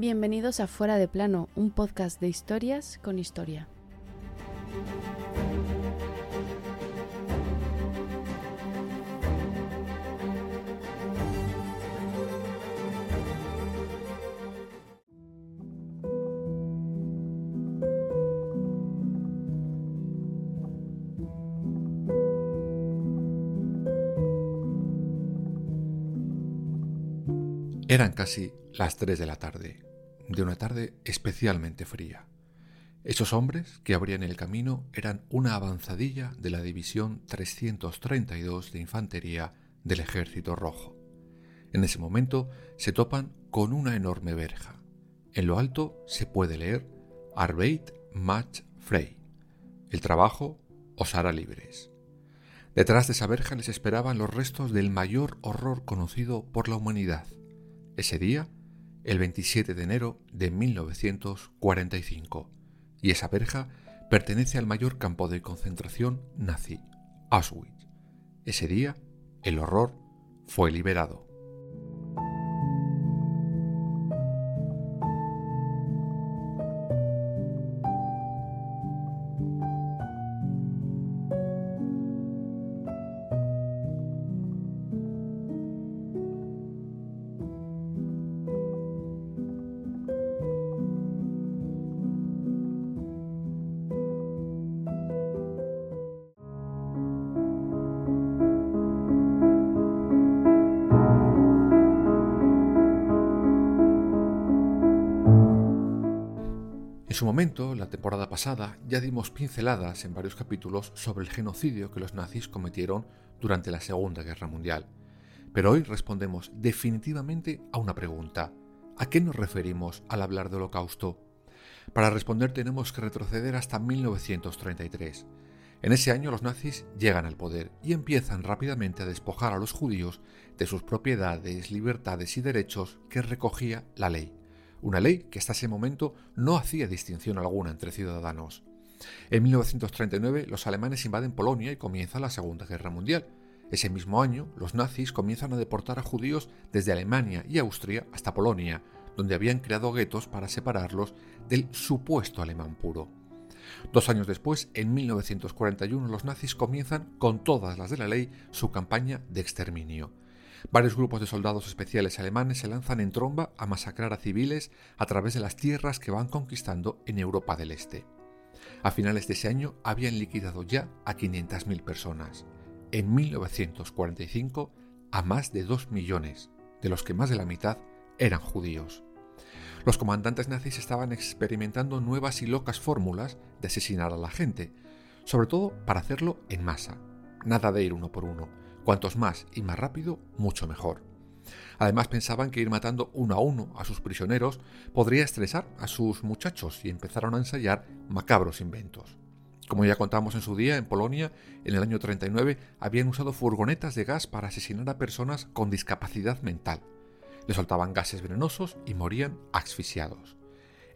Bienvenidos a Fuera de Plano, un podcast de historias con historia. Eran casi las 3 de la tarde, de una tarde especialmente fría. Esos hombres que abrían el camino eran una avanzadilla de la División 332 de Infantería del Ejército Rojo. En ese momento se topan con una enorme verja. En lo alto se puede leer Arbeit Match Frey. El trabajo os hará libres. Detrás de esa verja les esperaban los restos del mayor horror conocido por la humanidad, ese día, el 27 de enero de 1945, y esa verja pertenece al mayor campo de concentración nazi, Auschwitz. Ese día, el horror fue liberado. Su momento, la temporada pasada, ya dimos pinceladas en varios capítulos sobre el genocidio que los nazis cometieron durante la Segunda Guerra Mundial. Pero hoy respondemos definitivamente a una pregunta. ¿A qué nos referimos al hablar de holocausto? Para responder tenemos que retroceder hasta 1933. En ese año los nazis llegan al poder y empiezan rápidamente a despojar a los judíos de sus propiedades, libertades y derechos que recogía la ley una ley que hasta ese momento no hacía distinción alguna entre ciudadanos. En 1939 los alemanes invaden Polonia y comienza la Segunda Guerra Mundial. Ese mismo año los nazis comienzan a deportar a judíos desde Alemania y Austria hasta Polonia, donde habían creado guetos para separarlos del supuesto alemán puro. Dos años después, en 1941, los nazis comienzan, con todas las de la ley, su campaña de exterminio. Varios grupos de soldados especiales alemanes se lanzan en tromba a masacrar a civiles a través de las tierras que van conquistando en Europa del Este. A finales de ese año habían liquidado ya a 500.000 personas. En 1945 a más de 2 millones, de los que más de la mitad eran judíos. Los comandantes nazis estaban experimentando nuevas y locas fórmulas de asesinar a la gente, sobre todo para hacerlo en masa, nada de ir uno por uno, Cuantos más y más rápido, mucho mejor. Además pensaban que ir matando uno a uno a sus prisioneros podría estresar a sus muchachos y empezaron a ensayar macabros inventos. Como ya contamos en su día, en Polonia, en el año 39, habían usado furgonetas de gas para asesinar a personas con discapacidad mental. Les soltaban gases venenosos y morían asfixiados.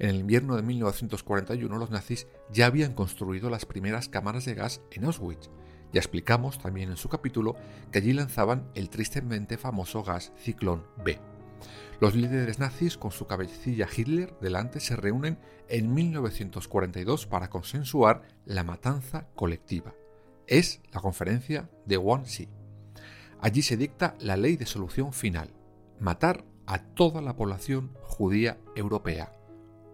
En el invierno de 1941 los nazis ya habían construido las primeras cámaras de gas en Auschwitz, ya explicamos también en su capítulo que allí lanzaban el tristemente famoso gas Ciclón B. Los líderes nazis, con su cabecilla Hitler delante, se reúnen en 1942 para consensuar la matanza colectiva. Es la conferencia de Wannsee. Allí se dicta la ley de solución final, matar a toda la población judía europea,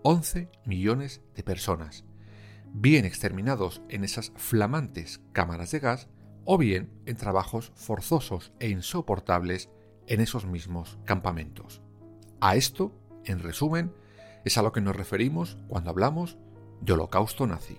11 millones de personas, bien exterminados en esas flamantes cámaras de gas o bien en trabajos forzosos e insoportables en esos mismos campamentos. A esto, en resumen, es a lo que nos referimos cuando hablamos de holocausto nazi.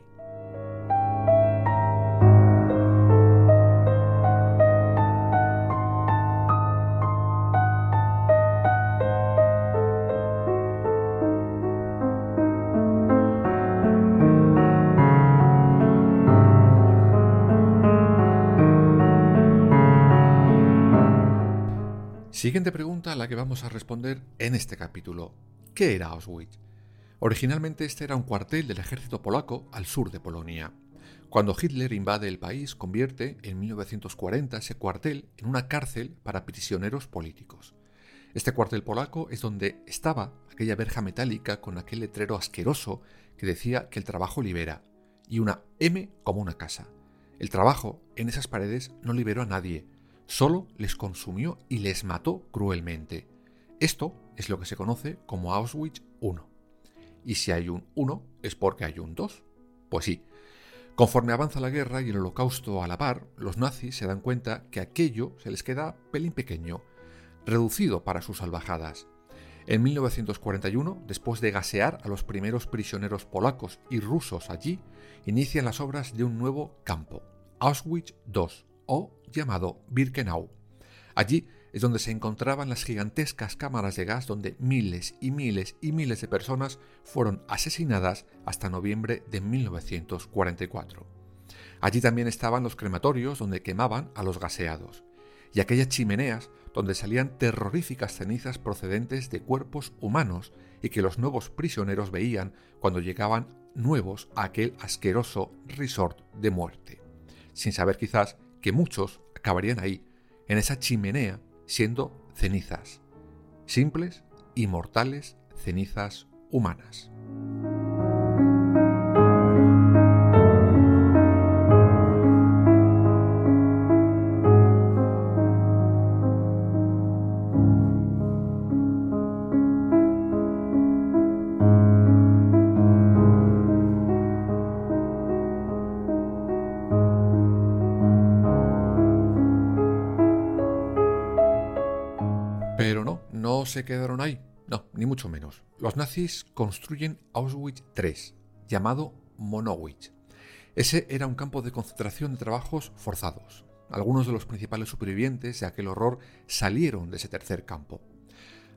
Siguiente pregunta a la que vamos a responder en este capítulo. ¿Qué era Auschwitz? Originalmente este era un cuartel del ejército polaco al sur de Polonia. Cuando Hitler invade el país, convierte en 1940 ese cuartel en una cárcel para prisioneros políticos. Este cuartel polaco es donde estaba aquella verja metálica con aquel letrero asqueroso que decía que el trabajo libera, y una M como una casa. El trabajo en esas paredes no liberó a nadie, solo les consumió y les mató cruelmente. Esto es lo que se conoce como Auschwitz I. Y si hay un 1 es porque hay un 2. Pues sí. Conforme avanza la guerra y el holocausto a la par, los nazis se dan cuenta que aquello se les queda pelín pequeño, reducido para sus salvajadas. En 1941, después de gasear a los primeros prisioneros polacos y rusos allí, inician las obras de un nuevo campo, Auschwitz II, o llamado Birkenau. Allí es donde se encontraban las gigantescas cámaras de gas donde miles y miles y miles de personas fueron asesinadas hasta noviembre de 1944. Allí también estaban los crematorios donde quemaban a los gaseados, y aquellas chimeneas donde salían terroríficas cenizas procedentes de cuerpos humanos y que los nuevos prisioneros veían cuando llegaban nuevos a aquel asqueroso resort de muerte, sin saber quizás que muchos acabarían ahí, en esa chimenea, siendo cenizas, simples y mortales cenizas humanas. Se quedaron ahí. No, ni mucho menos. Los nazis construyen Auschwitz III, llamado Monowitz. Ese era un campo de concentración de trabajos forzados. Algunos de los principales supervivientes de aquel horror salieron de ese tercer campo.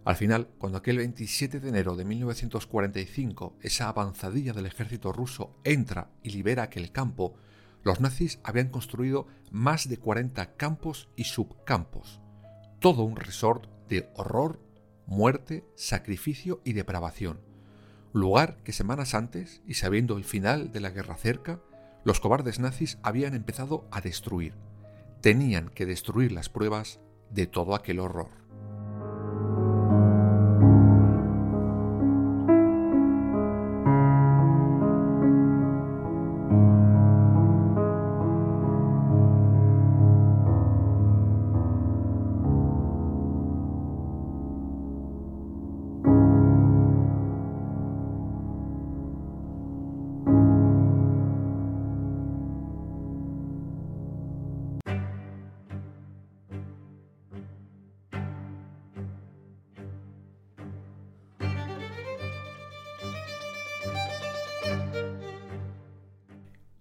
Al final, cuando aquel 27 de enero de 1945 esa avanzadilla del ejército ruso entra y libera aquel campo, los nazis habían construido más de 40 campos y subcampos, todo un resort de horror, muerte, sacrificio y depravación. Lugar que semanas antes, y sabiendo el final de la guerra cerca, los cobardes nazis habían empezado a destruir. Tenían que destruir las pruebas de todo aquel horror.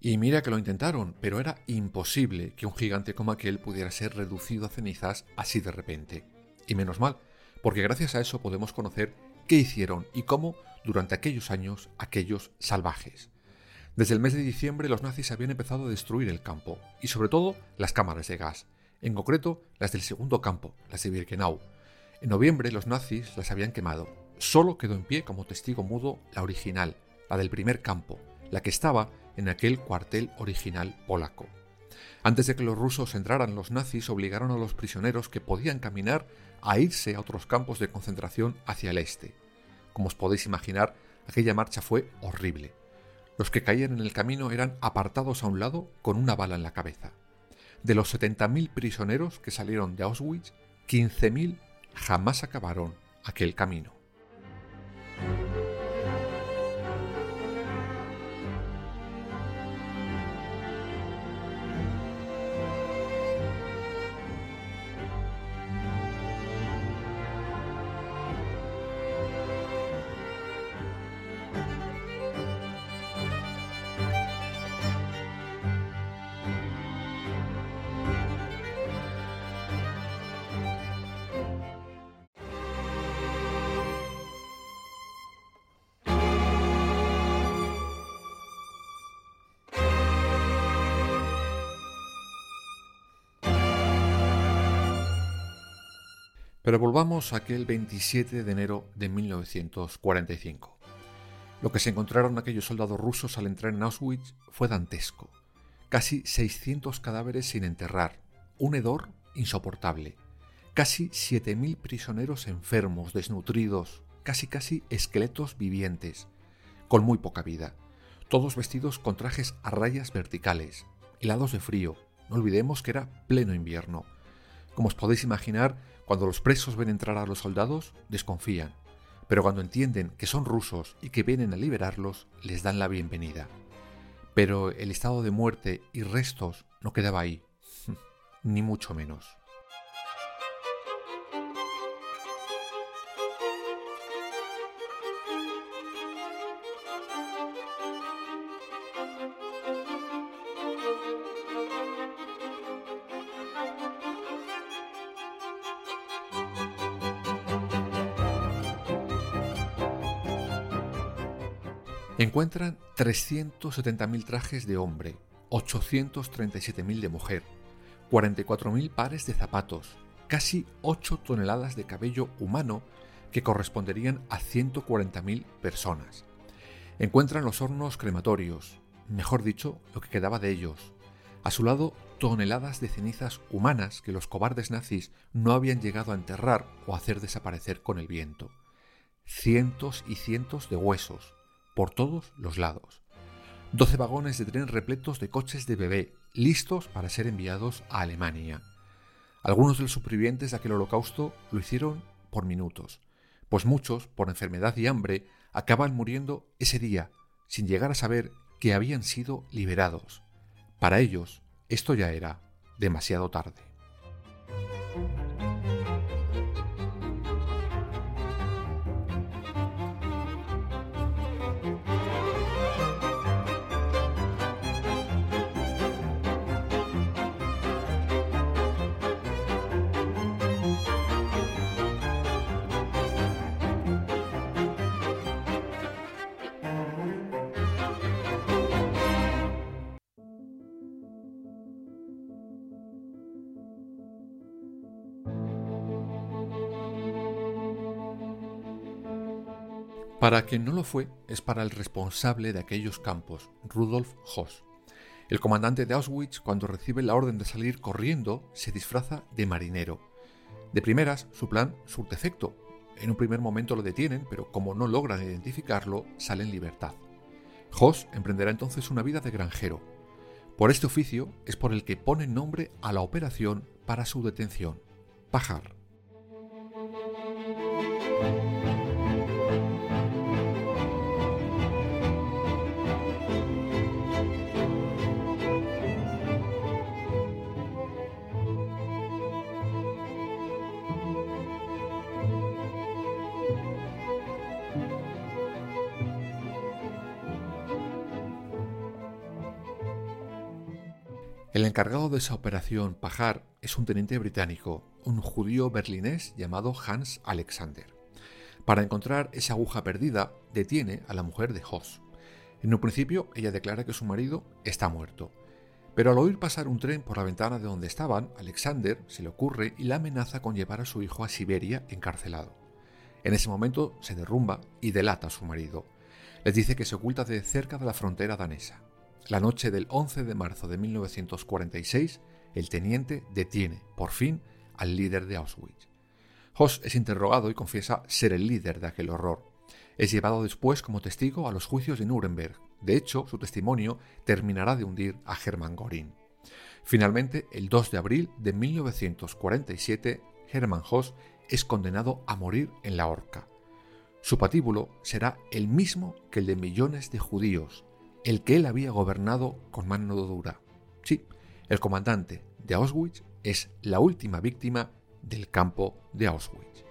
Y mira que lo intentaron, pero era imposible que un gigante como aquel pudiera ser reducido a cenizas así de repente. Y menos mal, porque gracias a eso podemos conocer qué hicieron y cómo durante aquellos años aquellos salvajes. Desde el mes de diciembre los nazis habían empezado a destruir el campo, y sobre todo las cámaras de gas, en concreto las del segundo campo, las de Birkenau. En noviembre los nazis las habían quemado. Solo quedó en pie como testigo mudo la original, la del primer campo, la que estaba en aquel cuartel original polaco. Antes de que los rusos entraran, los nazis obligaron a los prisioneros que podían caminar a irse a otros campos de concentración hacia el este. Como os podéis imaginar, aquella marcha fue horrible. Los que caían en el camino eran apartados a un lado con una bala en la cabeza. De los 70.000 prisioneros que salieron de Auschwitz, 15.000 jamás acabaron aquel camino. Pero volvamos a aquel 27 de enero de 1945. Lo que se encontraron aquellos soldados rusos al entrar en Auschwitz fue dantesco. Casi 600 cadáveres sin enterrar, un hedor insoportable, casi 7.000 prisioneros enfermos, desnutridos, casi casi esqueletos vivientes, con muy poca vida, todos vestidos con trajes a rayas verticales, helados de frío, no olvidemos que era pleno invierno. Como os podéis imaginar, cuando los presos ven entrar a los soldados, desconfían, pero cuando entienden que son rusos y que vienen a liberarlos, les dan la bienvenida. Pero el estado de muerte y restos no quedaba ahí, ni mucho menos. Encuentran 370.000 trajes de hombre, 837.000 de mujer, 44.000 pares de zapatos, casi 8 toneladas de cabello humano que corresponderían a 140.000 personas. Encuentran los hornos crematorios, mejor dicho, lo que quedaba de ellos. A su lado, toneladas de cenizas humanas que los cobardes nazis no habían llegado a enterrar o hacer desaparecer con el viento. Cientos y cientos de huesos, por todos los lados. Doce vagones de tren repletos de coches de bebé, listos para ser enviados a Alemania. Algunos de los supervivientes de aquel holocausto lo hicieron por minutos, pues muchos, por enfermedad y hambre, acaban muriendo ese día, sin llegar a saber que habían sido liberados. Para ellos, esto ya era demasiado tarde. Para quien no lo fue, es para el responsable de aquellos campos, Rudolf Hoss. El comandante de Auschwitz, cuando recibe la orden de salir corriendo, se disfraza de marinero. De primeras, su plan surte efecto. En un primer momento lo detienen, pero como no logran identificarlo, sale en libertad. Hoss emprenderá entonces una vida de granjero. Por este oficio es por el que pone nombre a la operación para su detención, Pajar. El encargado de esa operación Pajar es un teniente británico, un judío berlinés llamado Hans Alexander. Para encontrar esa aguja perdida, detiene a la mujer de Hoss. En un principio, ella declara que su marido está muerto. Pero al oír pasar un tren por la ventana de donde estaban, Alexander se le ocurre y la amenaza con llevar a su hijo a Siberia encarcelado. En ese momento se derrumba y delata a su marido. Les dice que se oculta de cerca de la frontera danesa. La noche del 11 de marzo de 1946, el teniente detiene, por fin, al líder de Auschwitz. Hoss es interrogado y confiesa ser el líder de aquel horror. Es llevado después como testigo a los juicios de Nuremberg. De hecho, su testimonio terminará de hundir a Hermann Göring. Finalmente, el 2 de abril de 1947, Hermann Hoss es condenado a morir en la horca. Su patíbulo será el mismo que el de millones de judíos, el que él había gobernado con mano dura. Sí, el comandante de Auschwitz es la última víctima del campo de Auschwitz.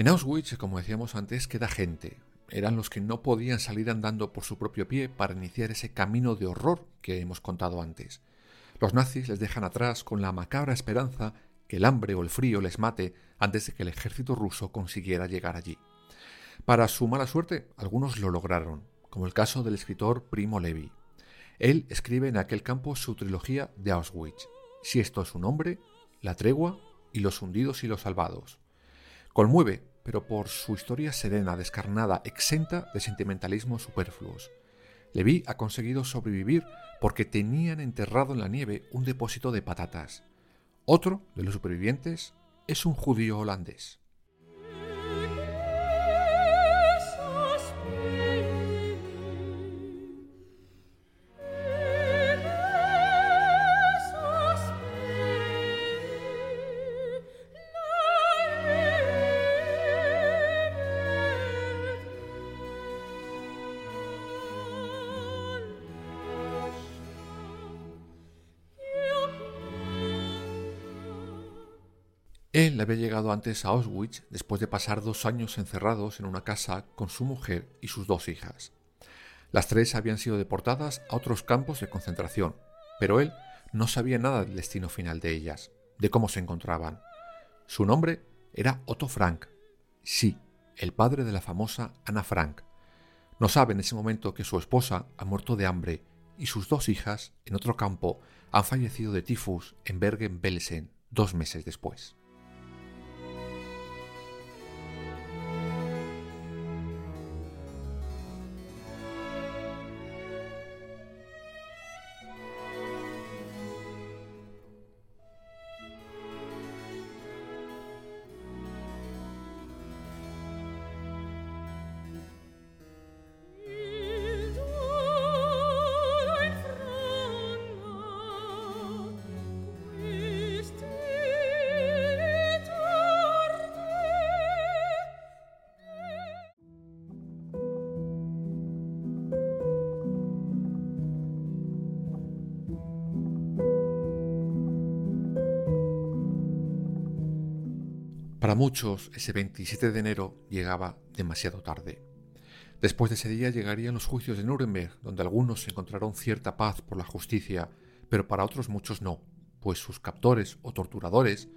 En Auschwitz, como decíamos antes, queda gente. eran los que no podían salir andando por su propio pie para iniciar ese camino de horror que hemos contado antes. Los nazis les dejan atrás con la macabra esperanza que el hambre o el frío les mate antes de que el ejército ruso consiguiera llegar allí. Para su mala suerte, algunos lo lograron, como el caso del escritor Primo Levi. Él escribe en aquel campo su trilogía de Auschwitz, Si esto es su nombre, La tregua y Los hundidos y los salvados. Conmueve, pero por su historia serena, descarnada, exenta de sentimentalismos superfluos. Levi ha conseguido sobrevivir porque tenían enterrado en la nieve un depósito de patatas. Otro de los supervivientes es un judío holandés. Él había llegado antes a Auschwitz después de pasar dos años encerrados en una casa con su mujer y sus dos hijas. Las tres habían sido deportadas a otros campos de concentración, pero él no sabía nada del destino final de ellas, de cómo se encontraban. Su nombre era Otto Frank. Sí, el padre de la famosa Anna Frank. No sabe en ese momento que su esposa ha muerto de hambre y sus dos hijas, en otro campo, han fallecido de tifus en Bergen-Belsen dos meses después. Para muchos, ese 27 de enero llegaba demasiado tarde. Después de ese día llegarían los juicios de Nuremberg, donde algunos encontraron cierta paz por la justicia, pero para otros muchos no, pues sus captores o torturadores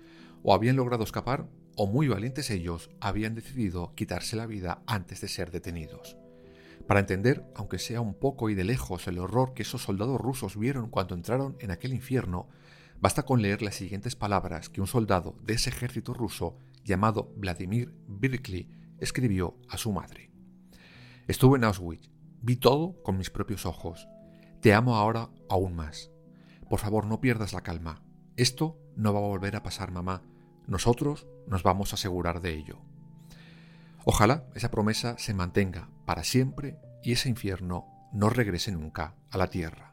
o habían logrado escapar o muy valientes ellos habían decidido quitarse la vida antes de ser detenidos. Para entender, aunque sea un poco y de lejos, el horror que esos soldados rusos vieron cuando entraron en aquel infierno, basta con leer las siguientes palabras que un soldado de ese ejército ruso llamado Vladimir Birkli escribió a su madre. Estuve en Auschwitz, vi todo con mis propios ojos. Te amo ahora aún más. Por favor, no pierdas la calma. Esto no va a volver a pasar, mamá. Nosotros nos vamos a asegurar de ello. Ojalá esa promesa se mantenga para siempre y ese infierno no regrese nunca a la tierra.